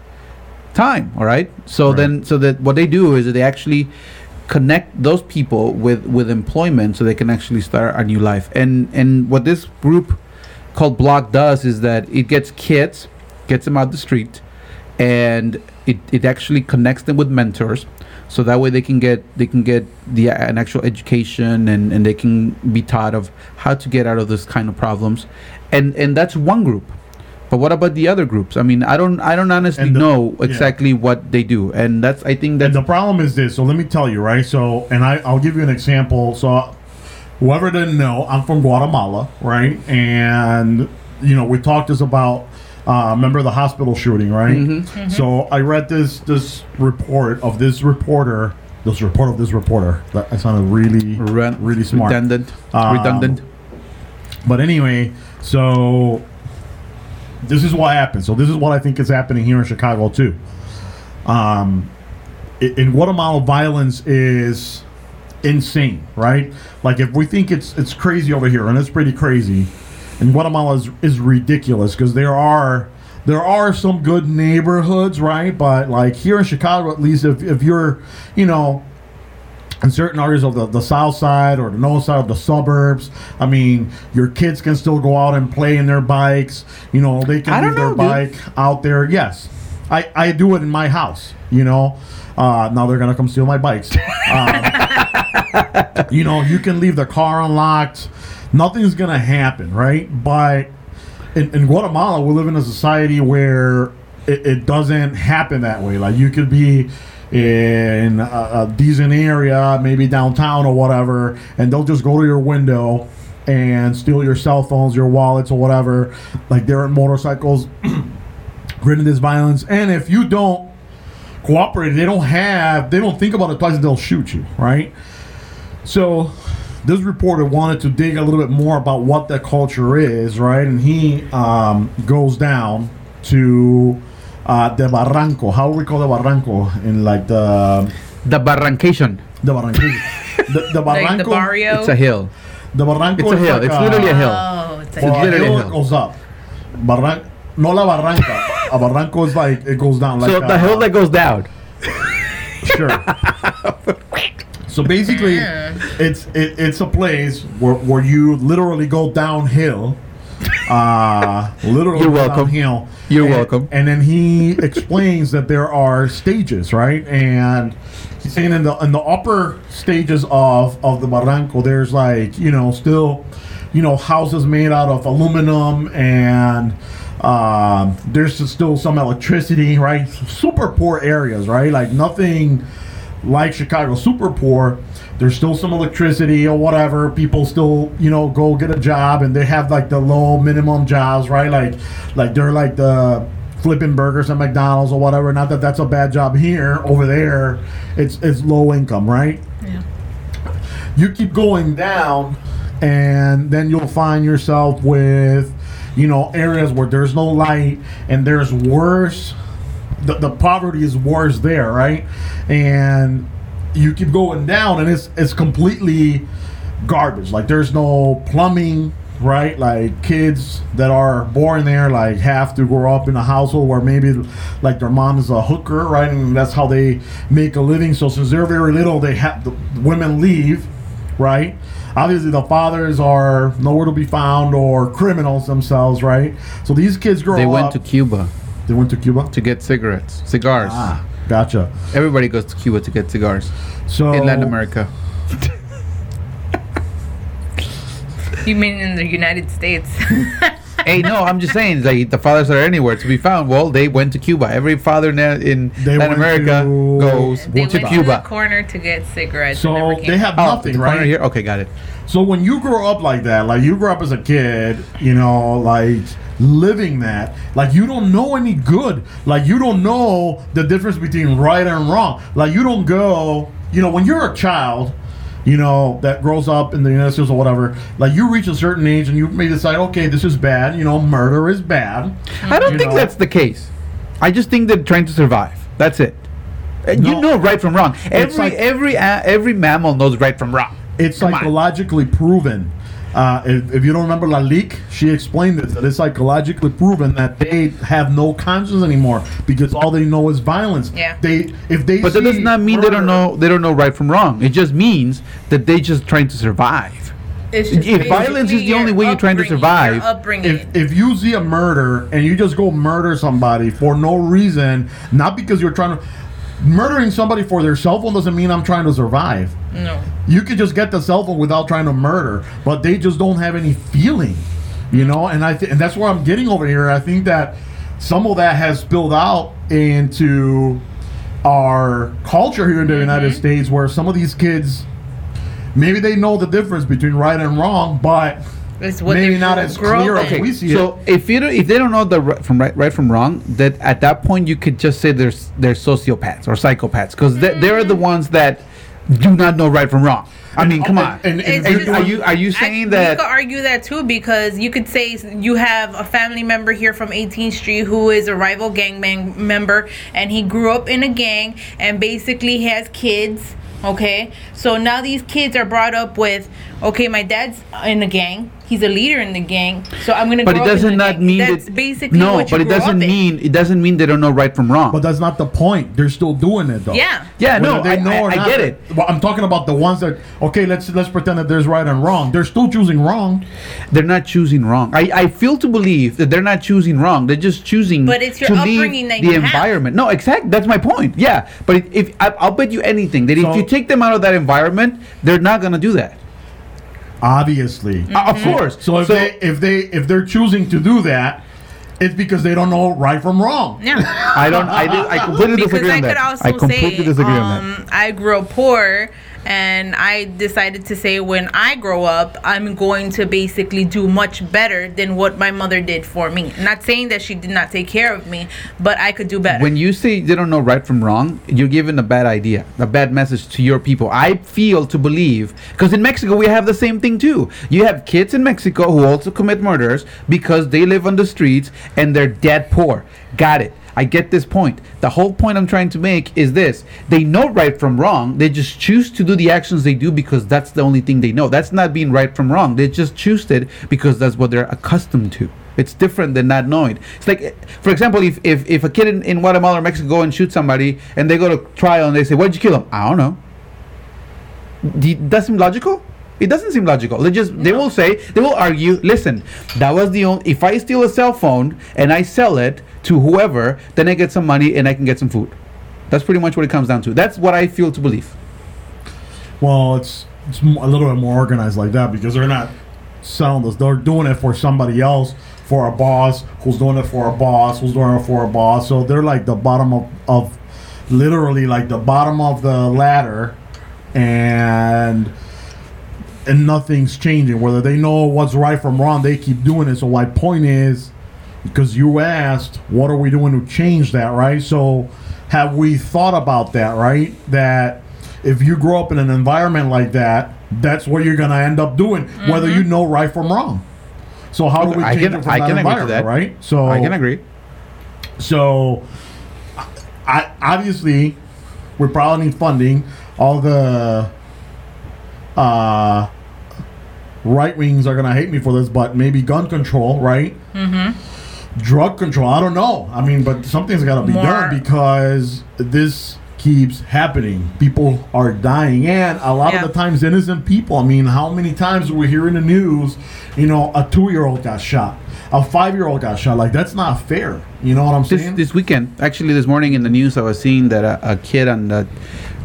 time all right? So Right. then so that what they do is that they actually connect those people with with employment so they can actually start a new life. And and what this group called block does is that it gets kids gets them out the street and it, it actually connects them with mentors so that way they can get they can get the uh, an actual education and, and they can be taught of how to get out of this kind of problems and and that's one group but what about the other groups i mean i don't i don't honestly the- know yeah. exactly what they do and that's i think And that's the problem is this. So let me tell you, right? So, and I, I'll give you an example. So, whoever didn't know, I'm from Guatemala, right? And you know, we talked this about. Uh, remember the hospital shooting, right? Mm-hmm. So I read this this report of this reporter, this report of this reporter. That that sounded really, Ren- really smart. redundant Um, redundant But anyway, so this is what happened. So this is what I think is happening here in Chicago too. Um, i- in Guatemala, violence is insane, right? Like if we think it's it's crazy over here, and it's pretty crazy, and Guatemala is, is ridiculous because there are there are some good neighborhoods, right? But like here in Chicago, at least, if if you're, you know, in certain areas of the, the south side or the north side of the suburbs. I mean, your kids can still go out and play in their bikes. You know, they can leave don't their dude. bike out there. Yes, I, I do it in my house. You know, uh, now they're gonna come steal my bikes. Um, (laughs) you know, you can leave the car unlocked. Nothing's gonna happen, right? But in, in Guatemala, we live in a society where it, it doesn't happen that way. Like you could be in a, a decent area, maybe downtown or whatever, and they'll just go to your window and steal your cell phones, your wallets, or whatever. Like they're in motorcycles, (clears throat) creating this violence. And if you don't cooperate, they don't have, they don't think about it twice, they'll shoot you, right? So this reporter wanted to dig a little bit more about what that culture is, right? And he um, goes down to uh, the Barranco. How do we call the Barranco in like the the barrancation the Barranco? (laughs) the, the Like Barranco. the barrio. it's a hill the Barranco. it's a hill like it's literally a hill Oh, it's Well, a a literally hill a hill. goes up. Barran- no la barranca. a barranco is like it goes down. Like so the uh, hill that goes down Sure. (laughs) so basically, it's it, it's a place where, where you literally go downhill. Uh, (laughs) literally You're welcome. downhill. You're And- welcome. And then he explains that there are stages, right? And he's saying in the in the upper stages of of the barranco, there's like you know still, you know, houses made out of aluminum and. Um, there's still some electricity, right? Super poor areas, right? Like nothing like Chicago, super poor. There's still some electricity or whatever. People still, you know, go get a job and they have like the low minimum jobs, right? Like, like they're like the flipping burgers at McDonald's or whatever. Not that that's a bad job here. Over there, it's it's low income, right? Yeah. you keep going down and then you'll find yourself with you know areas where there's no light and there's worse the, the poverty is worse there right? And you keep going down and it's it's completely garbage. Like there's no plumbing right? Like kids that are born there like have to grow up in a household where maybe like their mom is a hooker right? And that's how they make a living. So since they're very little they have the women leave right? Obviously the fathers are nowhere to be found or criminals themselves right? So these kids grow up. They up went to Cuba they went to cuba to get cigarettes, cigars. ah gotcha Everybody goes to Cuba to get cigars so in Latin America. (laughs) You mean in the United States? (laughs) hey, no, I'm just saying, like the fathers are anywhere to be found. Well, they went to Cuba. Every father in, in They Latin America to- goes they to went to the Cuba. corner to get cigarettes. so and they have Oh, nothing the right here. Okay, got it. So when you grow up like that, like you grew up as a kid, you know, like living that, like you don't know any good. Like you don't know the difference between right and wrong. Like you don't go, you know, when you're a child, you know, that grows up in the United States or whatever, like you reach a certain age and you may decide, okay, this is bad, you know, murder is bad. I don't You think know. that's the case. I just think they're trying to survive. That's it. Uh, You know right from wrong. Every like- every a- every mammal knows right from wrong. It's Come on. psychologically proven. Uh, if, if you don't remember Lalique, she explained this that it's psychologically proven that they have no conscience anymore because all they know is violence. Yeah. They if they But that does not mean they don't know they don't know right from wrong. It just means that they just trying to survive. It's If violence is the only way you're trying to survive, upbringing. If, if you see a murder and you just go murder somebody for no reason, not because you're trying to murdering somebody for their cell phone doesn't mean I'm trying to survive. no. You could just get the cell phone without trying to murder, but they just don't have any feeling, you know. And I th- and that's where I'm getting over here. I think that some of that has spilled out into our culture here in the United mm-hmm. States, where some of these kids maybe they know the difference between right and wrong, but It's what maybe they not as grew up clear in. as we see So it. if you don't, if they don't know the right from right, right from wrong, that at that point you could just say there's they're sociopaths or psychopaths because they, they're the mm-hmm. ones that do not know right from wrong. I mean, come on. And, and, and just- are you are you I- saying You that? could argue that too because you could say you have a family member here from 18th Street who is a rival gang man- member and he grew up in a gang and basically has kids. Okay, so now these kids are brought up with, okay, my dad's in the gang. He's a leader in the gang, so I'm gonna. But grow it doesn't the not gang. mean that's that basically no. what you But it doesn't in. mean it doesn't mean they don't know right from wrong. But that's not the point. They're still doing it though. Yeah. yeah, no, Whether I, they know I, or I not. get it. Well, I'm talking about the ones that okay. Let's let's pretend that there's right and wrong. They're still choosing wrong. They're not choosing wrong. I, I feel to believe that they're not choosing wrong. They're just choosing But it's your to leave upbringing that the you have. environment. No, exactly. That's my point. Yeah, but if, if I, I'll bet you anything that So- if you take them out of that environment, they're not gonna do that. Obviously. Uh, of course. So if they if they if they're choosing to do that, it's because they don't know right from wrong. Yeah. I don't. I, do, I completely (laughs) because disagree I on could that. also I completely say, disagree on that. um, I grew up poor, and I decided to say when I grow up, I'm going to basically do much better than what my mother did for me. Not saying that she did not take care of me, but I could do better. When you say they don't know right from wrong, you're giving a bad idea, a bad message to your people. I feel to believe because in Mexico we have the same thing too. You have kids in Mexico who also commit murders because they live on the streets and they're dead poor. Got it. I get this point. The whole point I'm trying to make is this: they know right from wrong. They just choose to do the actions they do because that's the only thing they know. That's not being right from wrong. They just choose it because that's what they're accustomed to. It's different than not knowing. It's like, for example, if, if, if a kid in, in Guatemala or Mexico go and shoot somebody and they go to trial and they say, Why'd you kill him? I don't know. D- that seem logical? It doesn't seem logical. They just they will say they will argue. Listen, that was the only. If I steal a cell phone and I sell it to whoever, then I get some money and I can get some food. That's pretty much what it comes down to. That's what I feel to believe. Well, it's it's a little bit more organized like that because they're not selling this. They're doing it for somebody else, for a boss who's doing it for a boss who's doing it for a boss. So they're like the bottom of of literally like the bottom of the ladder, and and nothing's changing. Whether they know what's right from wrong, they keep doing it. So my point is, because you asked, what are we doing to change that, right? So have we thought about that, right? That if you grow up in an environment like that, that's what you're gonna end up doing, whether you know right from wrong. So how do we I change can- it from I that can agree to environment, that. right? So I can agree. So, I obviously we probably need funding. All the uh, right wings are gonna hate me for this, but maybe gun control, right? Mm-hmm. Drug control. I don't know. I mean, but something's got to be More- done because this keeps happening. People are dying, and a lot Yeah. of the times, innocent people. I mean, how many times do we hear in the news? You know, a two-year-old got shot, a five-year-old got shot. Like that's not fair. You know what I'm This saying? this weekend, actually, this morning in the news, I was seeing that a, a kid on the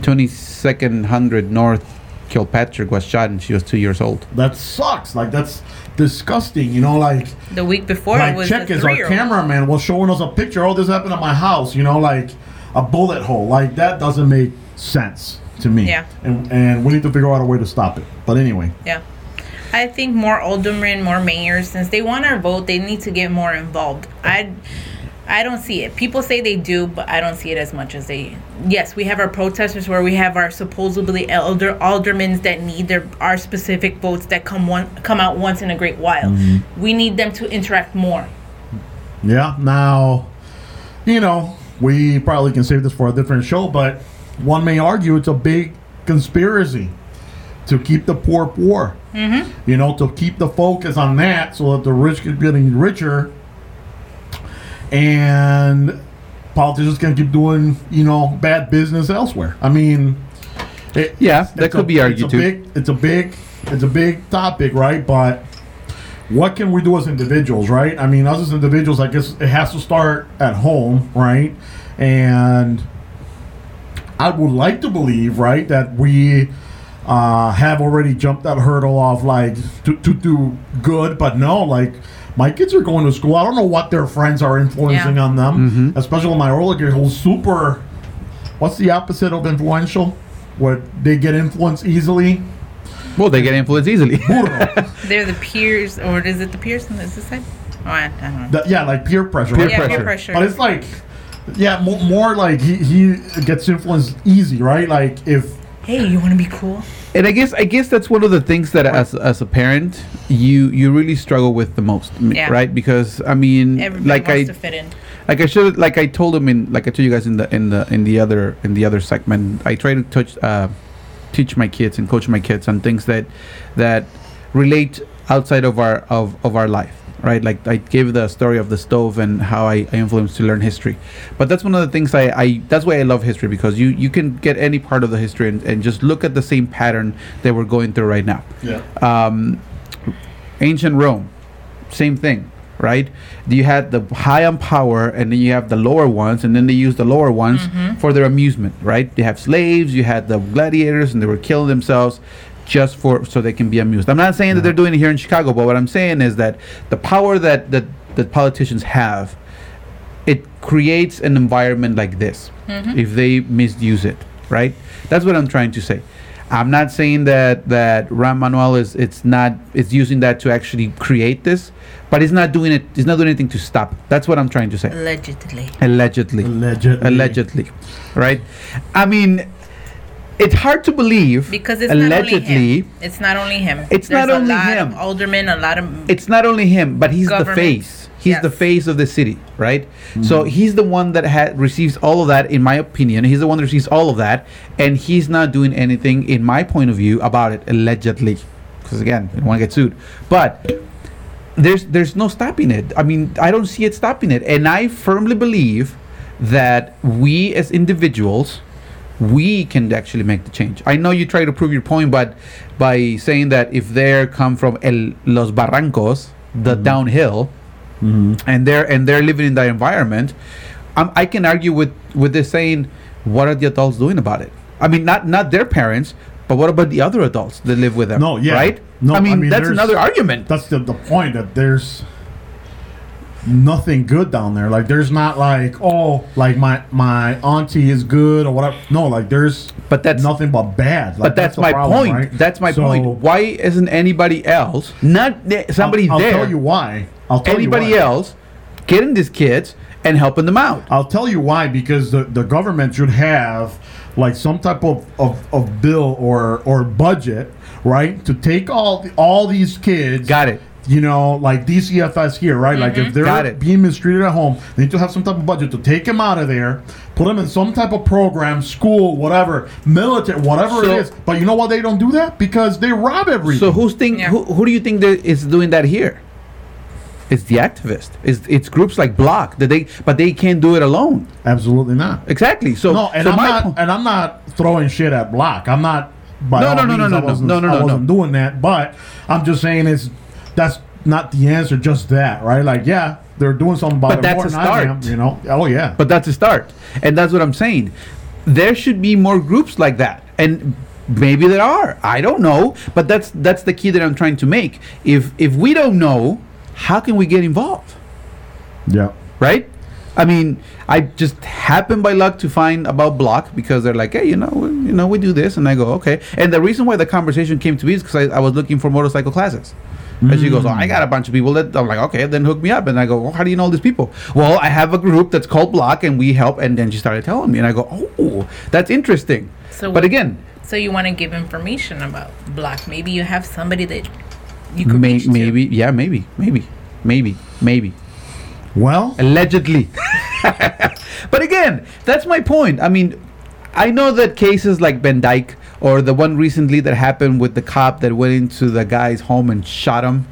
22nd hundred North Kilpatrick was shot, and she was two years old. that sucks. Like that's disgusting. You know, like The week before it like was check is our cameraman was showing us a picture. Oh, this happened at my house. You know, like a bullet hole. Like that doesn't make sense to me. Yeah. And and we need to figure out a way to stop it. But anyway, Yeah. I think more aldermen, more mayors, since they want our vote, they need to get more involved. I, I don't see it. People say they do, but I don't see it as much as they. Yes, we have our protesters where we have our supposedly elder aldermen that need their our specific votes that come one come out once in a great while. We need them to interact more. yeah. Now, you know, we probably can save this for a different show, but one may argue it's a big conspiracy to keep the poor poor. Mm-hmm. You know, to keep the focus on that so that the rich keep getting richer and politicians can keep doing, you know, bad business elsewhere. I mean, it, Yeah, that could a- be argued it's a. Big, it's a big, it's a big topic, right? But what can we do as individuals, right? I mean, us as individuals, I guess it has to start at home, right? And I would like to believe, right, that we uh, have already jumped that hurdle of like to, to do good, but no, like my kids are going to school. I don't know what their friends are influencing Yeah. on them, Mm-hmm. especially my older kid who's super. What's the opposite of influential? Where they get influenced easily? Well, they get influenced easily. (laughs) They're the peers, or is it the peers on this side? Oh, I, I don't know. That- yeah, like peer pressure. Peer yeah, pressure. peer pressure. But it's like, yeah, more, more like he, he gets influenced easy, right? Like if hey, you want to be cool? and I guess I guess that's one of the things that as as a parent you you really struggle with the most, Yeah. right? Because I mean, Everybody like wants I to fit in. like I should like I told him in like I told you guys in the in the in the other in the other segment. I try to touch uh, teach my kids and coach my kids on things that that relate outside of our of, of our life right like i gave the story of the stove and how I, I influenced to learn history but that's one of the things I, I that's why i love history because you you can get any part of the history and, and just look at the same pattern that we're going through right now yeah, um, ancient Rome, same thing, right? You had the high on power, and then you have the lower ones, and then they use the lower ones mm-hmm. for their amusement, right? They have slaves, you had the gladiators, and they were killing themselves just for so they can be amused. I'm not saying that they're doing it here in Chicago, but what I'm saying is that the power that that, that politicians have, it creates an environment like this mm-hmm. if they misuse it, right? That's what I'm trying to say. I'm not saying that that Rahm Emanuel is it's not it's using that to actually create this, but he's not doing it. He's not doing anything to stop. it. That's what I'm trying to say. Allegedly. Allegedly, allegedly. allegedly, right? I mean, it's hard to believe Because it's allegedly. not only him. It's not only him. It's not a only lot him. Of aldermen, a lot of it's not only him, but he's the face. He's the face of the city, right? So mm-hmm. he's the one that ha- receives all of that, in my opinion. He's the one that receives all of that, and he's not doing anything, in my point of view, about it allegedly. Because again, I don't want to get sued, but there's there's no stopping it. I mean, I don't see it stopping it, and I firmly believe that we as individuals we can actually make the change. I know you try to prove your point, but by saying that if they come from El, Los Barrancos, the mm-hmm. downhill, and they're and they're living in that environment, um, I can argue with with this saying, what are the adults doing about it? I mean, not not their parents, but what about the other adults that live with them? No, yeah. right? No, I I mean, mean, that's another argument. That's the, the point that there's nothing good down there. Like there's not like oh like my my auntie is good or whatever. No, like there's But that's nothing but bad. Like, But that's, the my problem, point. right? That's my So, point. Why isn't anybody else, not somebody I'll, I'll there, tell you why. I'll tell anybody you why. else, getting these kids and helping them out? I'll tell you why because the, the government should have like some type of, of, of bill or or budget, right? To take all all these kids Got it. you know, like DCFS here, right? Like if mm-hmm. they're it. being mistreated at home, they need to have some type of budget to take them out of there, put them in some type of program, school, whatever, military, whatever So- it is. But you know why they don't do that? Because they rob everything. So who's think Yeah. who, who do you think that is doing that here? It's the activist. It's it's groups like Block that they but they can't do it alone. Absolutely not. Exactly. So No, and so I'm not, po- and I'm not throwing shit at Block. I'm not. By No, no, no, no, means, no, I no. No, no, I no, no. wasn't doing that. But I'm just saying is that's not the answer. Just that, right? Like, yeah, they're doing something about But it that's more a I am, start. you know? Oh yeah. But that's a start. And that's what I'm saying. There should be more groups like that. And maybe there are. I don't know. But that's that's the key that I'm trying to make. If if we don't know, how can we get involved? yeah. Right? I mean, I just happened by luck to find about Block because they're like, hey, you know, we- you know, we do this, and I go, okay. And the reason why the conversation came to me is because I, I was looking for motorcycle classes. And she goes, oh, I got a bunch of people that I'm like, okay, then hook me up. And I go, well, how do you know all these people? Well, I have a group that's called Block, and we help. And then she started telling me, and I go, oh, that's interesting. So but again, So you want to give information about Block? Maybe you have somebody that you could may, reach to. maybe, yeah, maybe, maybe, maybe, maybe. Well, allegedly. (laughs) but again, that's my point. I mean, I know that cases like Van Dyke or the one recently that happened with the cop that went into the guy's home and shot him.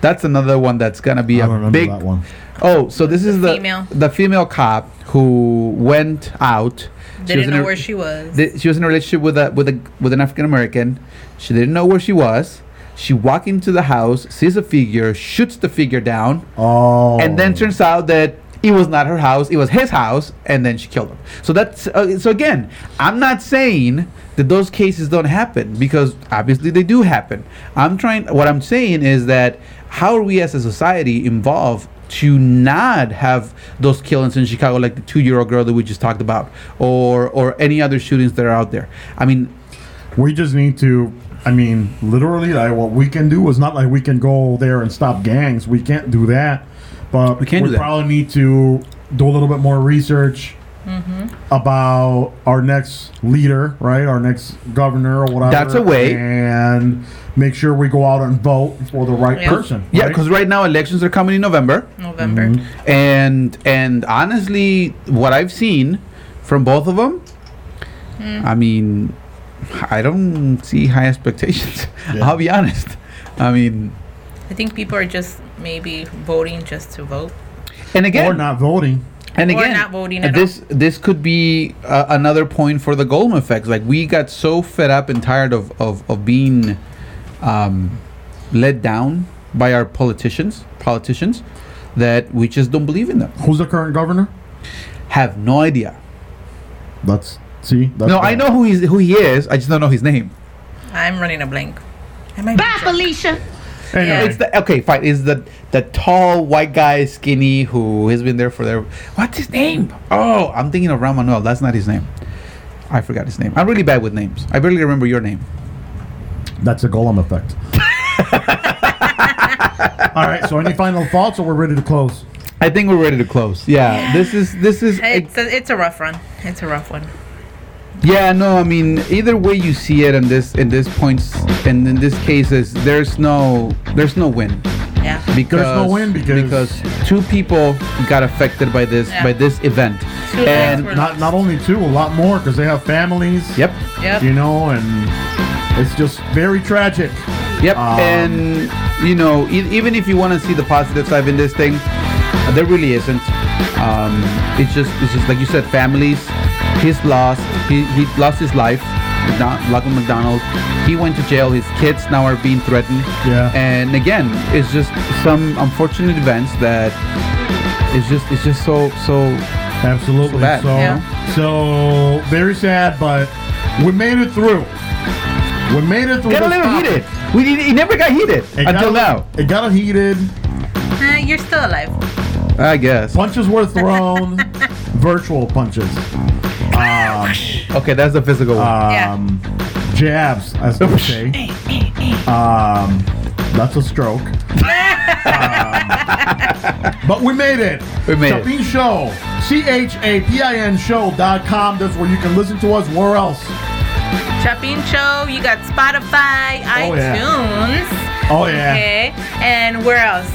That's another one that's gonna be I a don't remember big. that one. Oh, so this is the female. the female cop who went out. She Didn't know a- where she was. Th- she was in a relationship with a with a with an African American. She didn't know where she was. She walked into the house, sees a figure, shoots the figure down, Oh. and then turns out that it was not her house; it was his house, and then she killed him. So that's uh, so again. I'm not saying that those cases don't happen because obviously they do happen. I'm trying. What I'm saying is that how are we as a society involved to not have those killings in Chicago, like the two-year-old girl that we just talked about, or or any other shootings that are out there? I mean, we just need to. I mean, literally, like what we can do is not like we can go there and stop gangs. We can't do that. But We can't do that. probably need to do a little bit more research about our next leader, right? Our next governor or whatever. That's a way. And make sure we go out and vote for the right Yeah. person. yeah, because right now elections are coming in November. November. Mm-hmm. and and honestly what i've seen from both of them i mean i don't see high expectations (laughs) Yeah. i'll be honest i mean I think people are just maybe voting just to vote. and again or not voting. and or again not voting uh, at this this could be uh, another point for the Golem effects like we got so fed up and tired of of, of being um, let down by our politicians politicians that we just don't believe in them Who's the current governor? have no idea That's see. That's no i know who he's who he is i just don't know his name I'm running a blank. I Bye. Felicia. Anyway, Yeah. It's the okay, fine. Is the the tall white guy, skinny, who has been there for their what's his name? Oh, I'm thinking of Rahm Emanuel. That's not his name. I forgot his name. I'm really bad with names. I barely remember your name. That's a Golem effect. (laughs) All right. So, any final thoughts, or we're ready to close? I think we're ready to close. Yeah, this is this is It's a, it's a rough run. It's a rough one. Yeah. No, I mean either way you see it in this in this points and in this cases, there's no there's no win. Yeah. Because no win because- because two people got affected by this Yeah. by this event, Two and Not not only two, a lot more because they have families. yep, Yep. You know, and it's just very tragic. Yep, Um, and you know, e- even if you want to see the positive side in this thing, uh, there really isn't. Um, it's just, it's just like you said, families. His loss, he, he lost his life. McDon- Laquan McDonald. He went to jail. His kids now are being threatened. Yeah. And again, it's just some unfortunate events that it's just, it's just so, so. Absolutely. So bad. So, Yeah. so very sad, but we made it through. We made it through. Got a little topic. heated. We didn't- he never got heated It until got, now. It got heated. Eh, you're still alive. I guess. Punches were thrown. (laughs) virtual punches. Um, Okay, that's the physical one. um, jabs, as they say. Um, that's a stroke. Um, but we made it. We made it. Chapin Show. C H A P I N Show.com. That's where you can listen to us. Where else? Chapin Show. You got Spotify, Oh, iTunes. Oh yeah. Okay. And where else?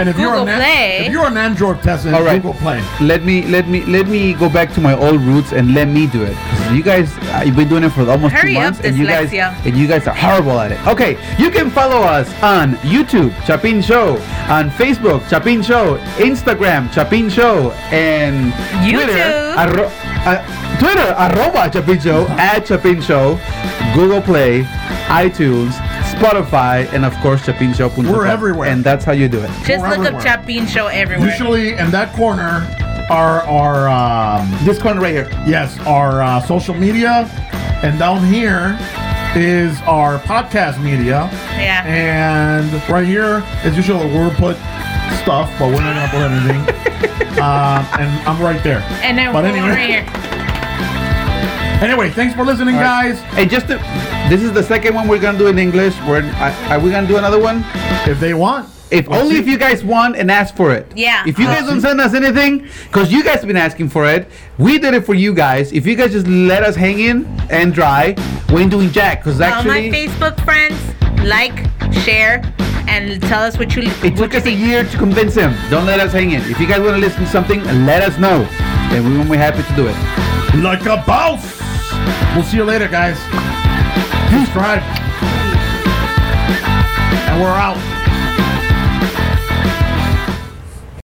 And if you're Google an Play. if you're an Android person, All right. Google Play. Let me let me let me go back to my old roots and let me do it. You guys, uh, you've been doing it for almost Hurry two up, months, and you guys dyslexia. and you guys are horrible at it. Okay, you can follow us on YouTube, Chapin Show, on Facebook, Chapin Show, Instagram, Chapin Show, and Twitter, arro- uh, Twitter, arroba Chapin Show, at Chapin Show, Google Play, iTunes, Spotify, and of course chapinshow.com. We're everywhere. and that's how you do it. Just We're look everywhere. up Chapin Show everywhere. Usually in that corner are our um, This corner right here. yes our uh, social media, and down here is our podcast media. Yeah. And right here is usually where we put stuff, but we're not gonna put anything. um, (laughs) and I'm right there. and then but we're anyway, right here. Anyway, thanks for listening, All right. guys. Hey, just to, this is the second one we're gonna do in English. We're are, are we gonna do another one? If they want, If Let's only see. if you guys want and ask for it. Yeah. If you guys don't send us anything, because you guys have been asking for it, we did it for you guys. If you guys just let us hang in and dry, we ain't doing jack. Because actually, All my Facebook friends, like, share, and tell us what you it what took you us a year to convince him. Don't let us hang in. If you guys want to listen to something, let us know, and we will be happy to do it. like a boss. We'll see you later, guys. Subscribe. And we're out.